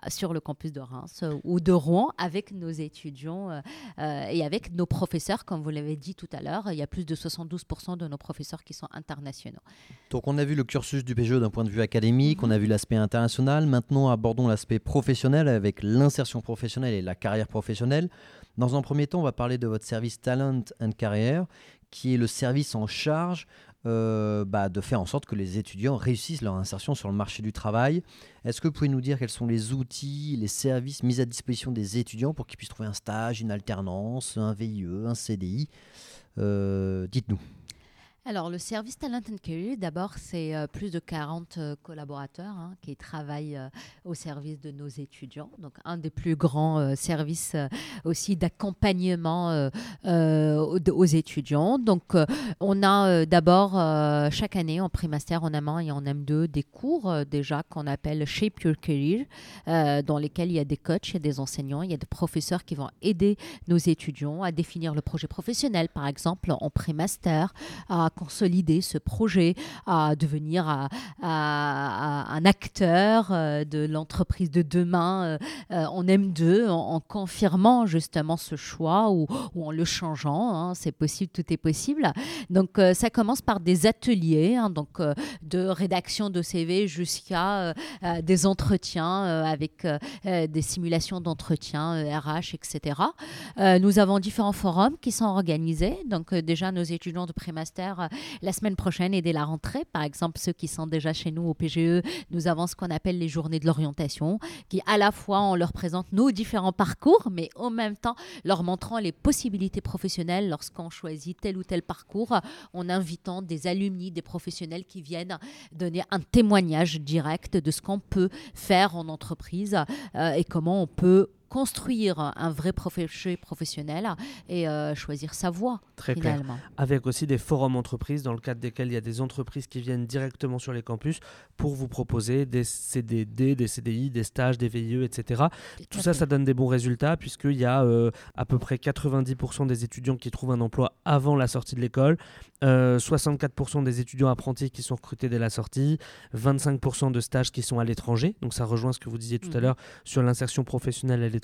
sur le campus de Reims ou de Rouen avec nos étudiants et avec nos professeurs, comme vous l'avez dit tout à l'heure. Il y a plus de 72% de nos professeurs qui sont internationaux. Donc on a vu le cursus du PGE d'un point de vue académique, on a vu l'aspect international. Maintenant abordons l'aspect professionnel avec l'insertion professionnelle et la carrière professionnelle. Dans un premier temps, on va parler de votre service Talent and Career qui est le service en charge euh, bah, de faire en sorte que les étudiants réussissent leur insertion sur le marché du travail. Est-ce que vous pouvez nous dire quels sont les outils, les services mis à disposition des étudiants pour qu'ils puissent trouver un stage, une alternance, un VIE, un CDI euh, Dites-nous. Alors, le service Talent and Career, d'abord, c'est euh, plus de 40 euh, collaborateurs hein, qui travaillent euh, au service de nos étudiants. Donc, un des plus grands services aussi d'accompagnement aux, étudiants. Donc, on a d'abord, chaque année, en primaster, en amont et en M2, des cours déjà qu'on appelle Shape Your Career, dans lesquels il y a des coachs, il y a des enseignants, il y a des professeurs qui vont aider nos étudiants à définir le projet professionnel, par exemple, en primaster, à consolider ce projet, à devenir un acteur de l'entreprise de demain en M2 en, confirmant justement ce choix ou, en le changeant. Hein. c'est possible, tout est possible. Donc ça commence par des ateliers, hein, donc de rédaction de CV jusqu'à des entretiens avec des simulations d'entretien RH, etc. nous avons différents forums qui sont organisés. Donc déjà nos étudiants de prémaster la semaine prochaine et dès la rentrée, par exemple ceux qui sont déjà chez nous au PGE, nous avons ce qu'on appelle les journées de l'orientation, qui à la fois on leur présente nos différents parcours, mais en même temps leur montrant les possibilités professionnelles lorsqu'on choisit tel ou tel parcours, en invitant des alumni, des professionnels qui viennent donner un témoignage direct de ce qu'on peut faire en entreprise euh, et comment on peut construire un vrai projet professionnel et euh, choisir sa voie. Très finalement. clair. Avec aussi des forums entreprises dans le cadre desquels il y a des entreprises qui viennent directement sur les campus pour vous proposer des CDD, des CDI, des stages, des VIE, etc. Tout ça, ça donne des bons résultats puisqu'il y a euh, à peu près 90% des étudiants qui trouvent un emploi avant la sortie de l'école, 64% euh, des étudiants apprentis qui sont recrutés dès la sortie, 25% de stages qui sont à l'étranger. Donc ça rejoint ce que vous disiez tout à mhm. l'heure sur l'insertion professionnelle à l'étranger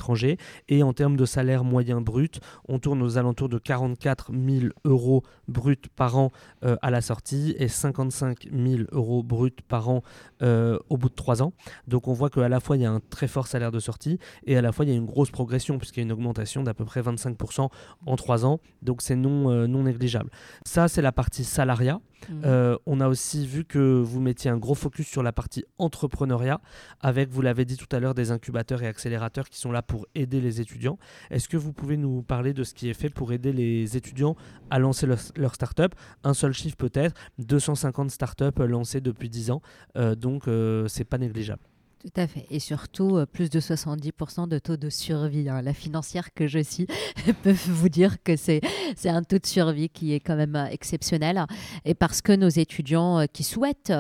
et en termes de salaire moyen brut, on tourne aux alentours de 44 000 euros bruts par an euh, à la sortie et 55 000 euros bruts par an euh, au bout de 3 ans. Donc on voit qu'à la fois il y a un très fort salaire de sortie et à la fois il y a une grosse progression puisqu'il y a une augmentation d'à peu près 25% en 3 ans. Donc c'est non, euh, non négligeable. Ça c'est la partie salariat. Mmh. Euh, on a aussi vu que vous mettiez un gros focus sur la partie entrepreneuriat, avec, vous l'avez dit tout à l'heure, des incubateurs et accélérateurs qui sont là pour aider les étudiants. Est-ce que vous pouvez nous parler de ce qui est fait pour aider les étudiants à lancer leur, start-up? Un seul chiffre peut-être, 250 start-up lancées depuis 10 ans, euh, donc euh, c'est pas négligeable. Tout à fait. Et surtout, euh, plus de 70% de taux de survie. Hein. La financière que je suis [laughs] peut vous dire que c'est un taux de survie qui est quand même euh, exceptionnel. Et parce que nos étudiants euh, qui souhaitent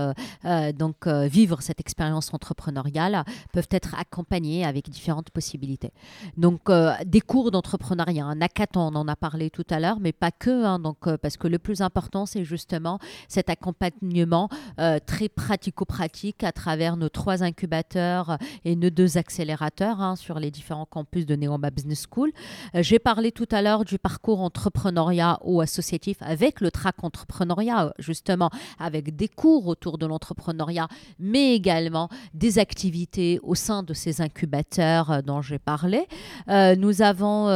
donc vivre cette expérience entrepreneuriale peuvent être accompagnés avec différentes possibilités. Donc, des cours d'entrepreneuriat, un on en a parlé tout à l'heure, mais pas que. Hein. donc, parce que le plus important, c'est justement cet accompagnement très pratico-pratique à travers nos trois incubateurs et nos deux accélérateurs hein, sur les différents campus de Neoma Business School. Euh, j'ai parlé tout à l'heure du parcours entrepreneuriat ou associatif avec le track entrepreneuriat, justement, avec des cours autour de l'entrepreneuriat, mais également des activités au sein de ces incubateurs euh, dont j'ai parlé. Euh, nous avons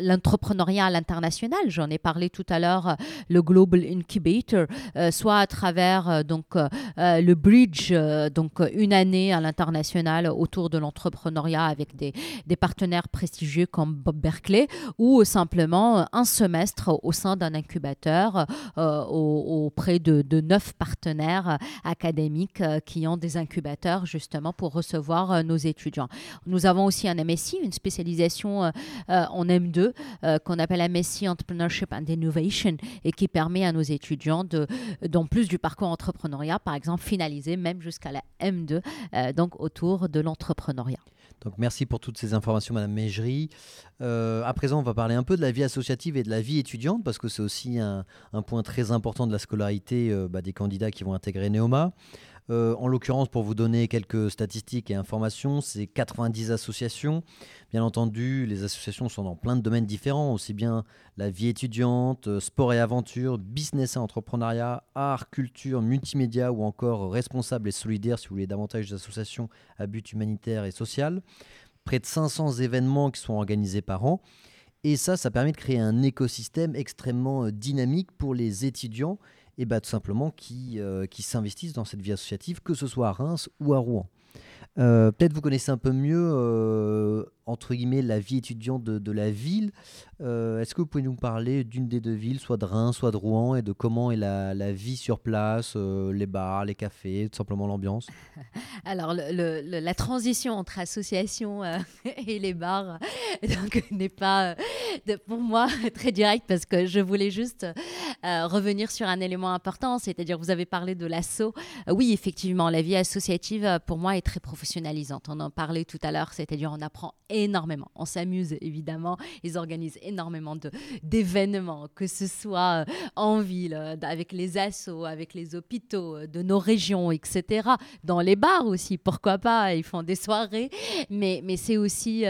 l'entrepreneuriat à l'international, j'en ai parlé tout à l'heure, le Global Incubator, soit à travers donc le Bridge, donc une année à l'international autour de l'entrepreneuriat avec des, partenaires prestigieux comme Bob Berkeley ou simplement un semestre au sein d'un incubateur euh, auprès de, neuf partenaires académiques euh, qui ont des incubateurs justement pour recevoir euh, nos étudiants. Nous avons aussi un MSI, une spécialisation en M2 qu'on appelle MSI Entrepreneurship and Innovation et qui permet à nos étudiants de, dans plus du parcours entrepreneuriat, par exemple, finaliser même jusqu'à la M2 euh, donc autour de l'entrepreneuriat. Donc merci pour toutes ces informations, Madame Mégerie. Euh, à présent, on va parler un peu de la vie associative et de la vie étudiante, parce que c'est aussi un, point très important de la scolarité euh, bah, des candidats qui vont intégrer Neoma. Euh, en l'occurrence, pour vous donner quelques statistiques et informations, c'est 90 associations. Bien entendu, les associations sont dans plein de domaines différents, aussi bien la vie étudiante, euh, sport et aventure, business et entrepreneuriat, art, culture, multimédia ou encore responsable et solidaire, si vous voulez davantage d'associations à but humanitaire et social. Près de 500 événements qui sont organisés par an. Et ça, ça permet de créer un écosystème extrêmement euh, dynamique pour les étudiants et bah, tout simplement qui, euh, qui s'investissent dans cette vie associative, que ce soit à Reims ou à Rouen. Euh, peut-être vous connaissez un peu mieux, euh, entre guillemets, la vie étudiante de, la ville. Euh, est-ce que vous pouvez nous parler d'une des deux villes, soit de Reims, soit de Rouen, et de comment est la, vie sur place, euh, les bars, les cafés, tout simplement l'ambiance? [laughs] Alors, la transition entre association euh, [laughs] et les bars [laughs] n'est pas, pour moi, très directe parce que je voulais juste revenir sur un élément important, c'est-à-dire vous avez parlé de l'assaut. oui, effectivement, la vie associative, pour moi, est très professionnalisante. On en parlait tout à l'heure, c'est-à-dire on apprend énormément. On s'amuse évidemment. Ils organisent énormément d'événements, que ce soit euh, en ville, euh, avec les assos, avec les hôpitaux euh, de nos régions, etc. Dans les bars aussi, pourquoi pas. Ils font des soirées. Mais, c'est aussi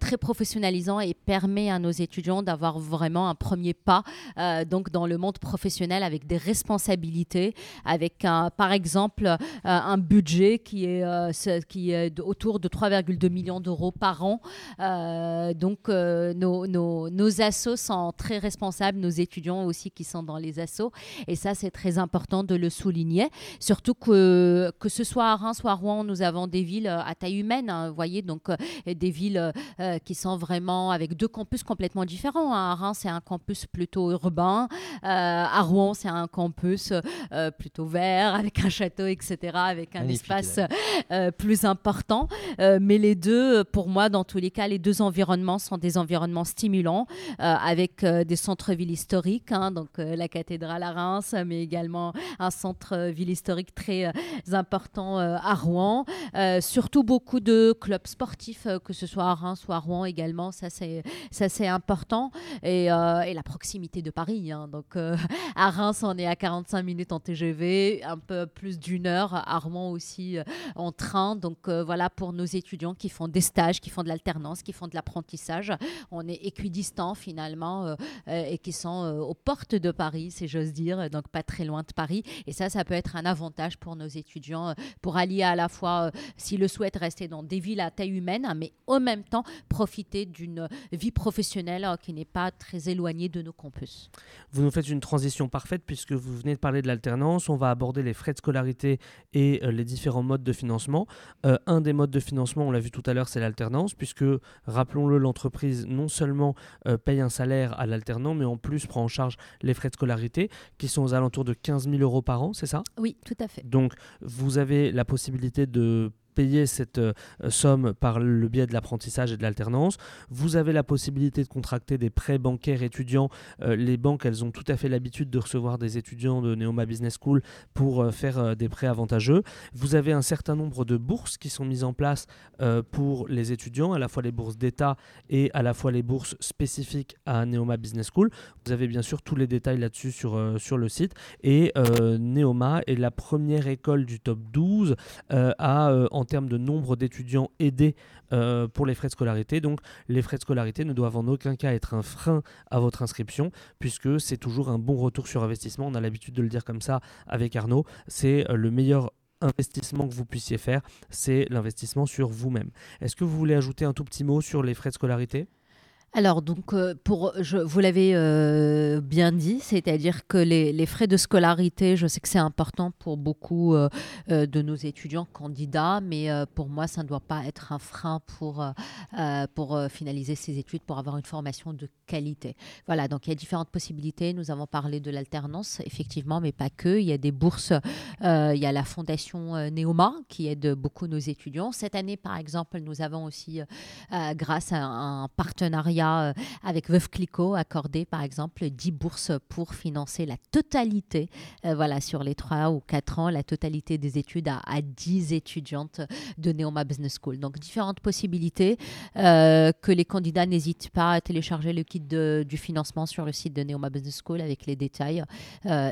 très professionnalisant et permet à nos étudiants d'avoir vraiment un premier pas dans le monde professionnel avec des responsabilités, avec par exemple un budget qui est autour de 3,2 millions d'euros par an. Donc nos, nos, nos assos sont très responsables, nos étudiants aussi qui sont dans les assos. Et ça, c'est très important de le souligner. Surtout que, que ce soit à Reims ou à Rouen, nous avons des villes euh, à taille humaine, hein, vous voyez, donc euh, des villes euh, qui sont vraiment avec deux campus complètement différents. Hein. À Reims, c'est un campus plutôt urbain. à Rouen, c'est un campus plutôt vert, avec un château, etc., avec un espace plus important. mais les deux, pour moi, dans tous les cas, les deux environnements sont des environnements stimulants, avec des centres-villes historiques, hein, donc la cathédrale à Reims, mais également un centre-ville historique très important à Rouen. surtout beaucoup de clubs sportifs, que ce soit à Reims ou à Rouen également, ça c'est, important. Et, la proximité de Paris. Hein. donc à Reims, on est à 45 minutes en TGV, un peu plus d'une heure. À Rouen aussi en train. Donc voilà, pour nos étudiants qui font des stages, qui font de l'alternance, qui font de l'apprentissage, on est équidistant finalement et qui sont aux portes de Paris, si j'ose dire, donc pas très loin de Paris. Et ça, ça peut être un avantage pour nos étudiants euh, pour allier à la fois, euh, s'ils le souhaitent, rester dans des villes à taille humaine, mais en même temps profiter d'une vie professionnelle euh, qui n'est pas très éloignée de nos campus. Vous nous faites une transition parfaite puisque vous venez de parler de l'alternance. On va aborder les frais de scolarité et les différents modes de financement. un des modes de financement, on l'a vu tout à l'heure, c'est l'alternance, puisque, rappelons-le, l'entreprise non seulement paye un salaire à l'alternant, mais en plus prend en charge les frais de scolarité qui sont aux alentours de 15 000 euros par an, c'est ça? Oui, tout à fait. Donc, vous avez la possibilité de payer cette euh, somme par le biais de l'apprentissage et de l'alternance. Vous avez la possibilité de contracter des prêts bancaires étudiants. Euh, les banques, elles ont tout à fait l'habitude de recevoir des étudiants de Neoma Business School pour euh, faire des prêts avantageux. Vous avez un certain nombre de bourses qui sont mises en place pour les étudiants, à la fois les bourses d'État et à la fois les bourses spécifiques à Neoma Business School. Vous avez bien sûr tous les détails là-dessus sur, sur le site. Et Neoma est la première école du top 12 à en en termes de nombre d'étudiants aidés euh, pour les frais de scolarité. Donc les frais de scolarité ne doivent en aucun cas être un frein à votre inscription, puisque c'est toujours un bon retour sur investissement. On a l'habitude de le dire comme ça avec Arnaud. C'est euh, le meilleur investissement que vous puissiez faire, c'est l'investissement sur vous-même. Est-ce que vous voulez ajouter un tout petit mot sur les frais de scolarité? Alors, donc, euh, pour, vous l'avez euh, bien dit, c'est-à-dire que les, frais de scolarité, je sais que c'est important pour beaucoup euh, de nos étudiants candidats, mais pour moi, ça ne doit pas être un frein pour, pour finaliser ses études, pour avoir une formation de qualité. Voilà, donc il y a différentes possibilités. Nous avons parlé de l'alternance, effectivement, mais pas que. Il y a des bourses, il y a la fondation Neoma qui aide beaucoup nos étudiants. Cette année, par exemple, nous avons aussi, grâce à un partenariat, euh, avec Veuve Clicquot accordé par exemple 10 bourses pour financer la totalité, euh, voilà, sur les 3 ou 4 ans, la totalité des études à, 10 étudiantes de Neoma Business School. Donc différentes possibilités euh, que les candidats n'hésitent pas à télécharger le kit du financement sur le site de Neoma Business School avec les détails.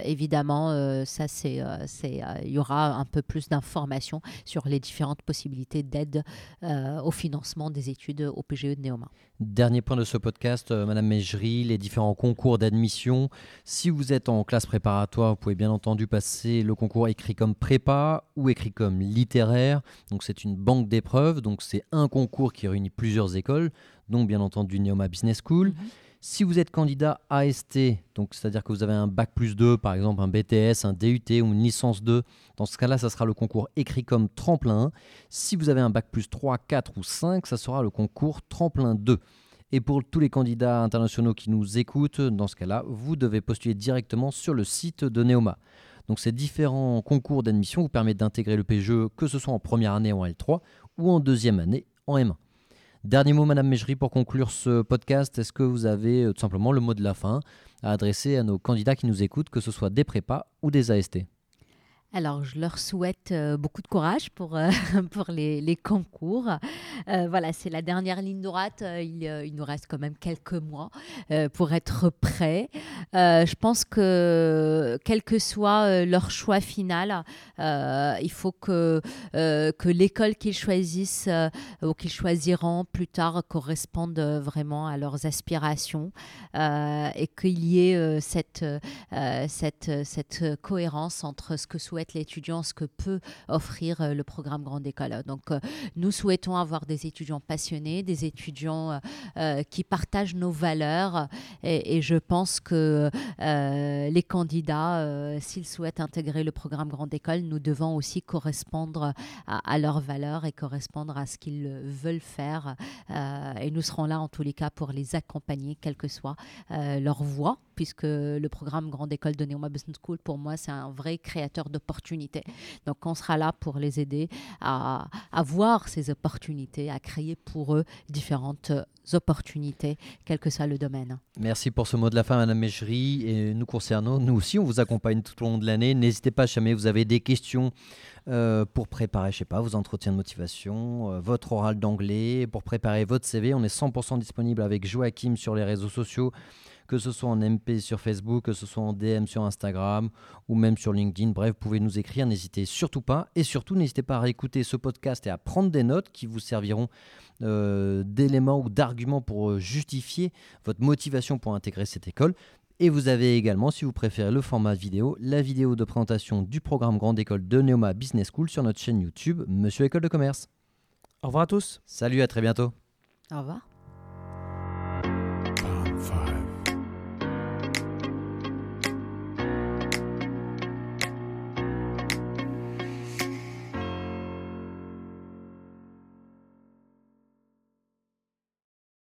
évidemment, ça c'est, il y aura un peu plus d'informations sur les différentes possibilités d'aide au financement des études au PGE de Neoma. Dernier point de ce podcast, euh, Madame Mégerie, les différents concours d'admission. Si vous êtes en classe préparatoire, vous pouvez bien entendu passer le concours écrit comme prépa ou écrit comme littéraire. Donc c'est une banque d'épreuves, donc c'est un concours qui réunit plusieurs écoles, donc bien entendu Neoma Business School. Mhm. Si vous êtes candidat AST, donc c'est-à-dire que vous avez un bac plus 2, par exemple un BTS, un DUT ou une licence 2, dans ce cas-là, ça sera le concours écrit comme tremplin. Si vous avez un bac plus 3, 4 ou 5, ça sera le concours tremplin 2. Et pour tous les candidats internationaux qui nous écoutent, dans ce cas-là, vous devez postuler directement sur le site de Neoma. Donc ces différents concours d'admission vous permettent d'intégrer le PGE, que ce soit en première année en L3 ou en deuxième année en M1. Dernier mot, Madame Mégerie, pour conclure ce podcast. Est-ce que vous avez euh, tout simplement le mot de la fin à adresser à nos candidats qui nous écoutent, que ce soit des prépas ou des AST alors, je leur souhaite euh, beaucoup de courage pour, euh, [laughs] pour les, concours. Euh, voilà, c'est la dernière ligne droite. Il, il, nous reste quand même quelques mois pour être prêts. je pense que, quel que soit leur choix final, il faut que, que l'école qu'ils choisissent ou qu'ils choisiront plus tard corresponde vraiment à leurs aspirations et qu'il y ait cette, cette, cette cohérence entre ce que souhaitent l'étudiant, ce que peut offrir euh, le programme Grande École. Donc, euh, nous souhaitons avoir des étudiants passionnés, des étudiants euh, qui partagent nos valeurs. Et, je pense que les candidats, s'ils souhaitent intégrer le programme Grande École, nous devons aussi correspondre à, leurs valeurs et correspondre à ce qu'ils veulent faire. et nous serons là, en tous les cas, pour les accompagner, quelle que soit leur voie, puisque le programme Grande École de Neoma Business School, pour moi, c'est un vrai créateur d'opportunités donc on sera là pour les aider à, à voir ces opportunités, à créer pour eux différentes opportunités, quel que soit le domaine. Merci pour ce mot de la fin, Madame Méchery. Et nous concernant, nous aussi, on vous accompagne tout au long de l'année. N'hésitez pas, jamais vous avez des questions euh, pour préparer, je sais pas, vos entretiens de motivation, euh, votre oral d'anglais, pour préparer votre CV. On est 100% disponible avec Joachim sur les réseaux sociaux que ce soit en MP sur Facebook, que ce soit en DM sur Instagram ou même sur LinkedIn. Bref, vous pouvez nous écrire, n'hésitez surtout pas. Et surtout, n'hésitez pas à écouter ce podcast et à prendre des notes qui vous serviront euh, d'éléments ou d'arguments pour euh, justifier votre motivation pour intégrer cette école. Et vous avez également, si vous préférez le format vidéo, la vidéo de présentation du programme Grande École de Neoma Business School sur notre chaîne YouTube, Monsieur École de Commerce. Au revoir à tous. Salut, à très bientôt. Au revoir.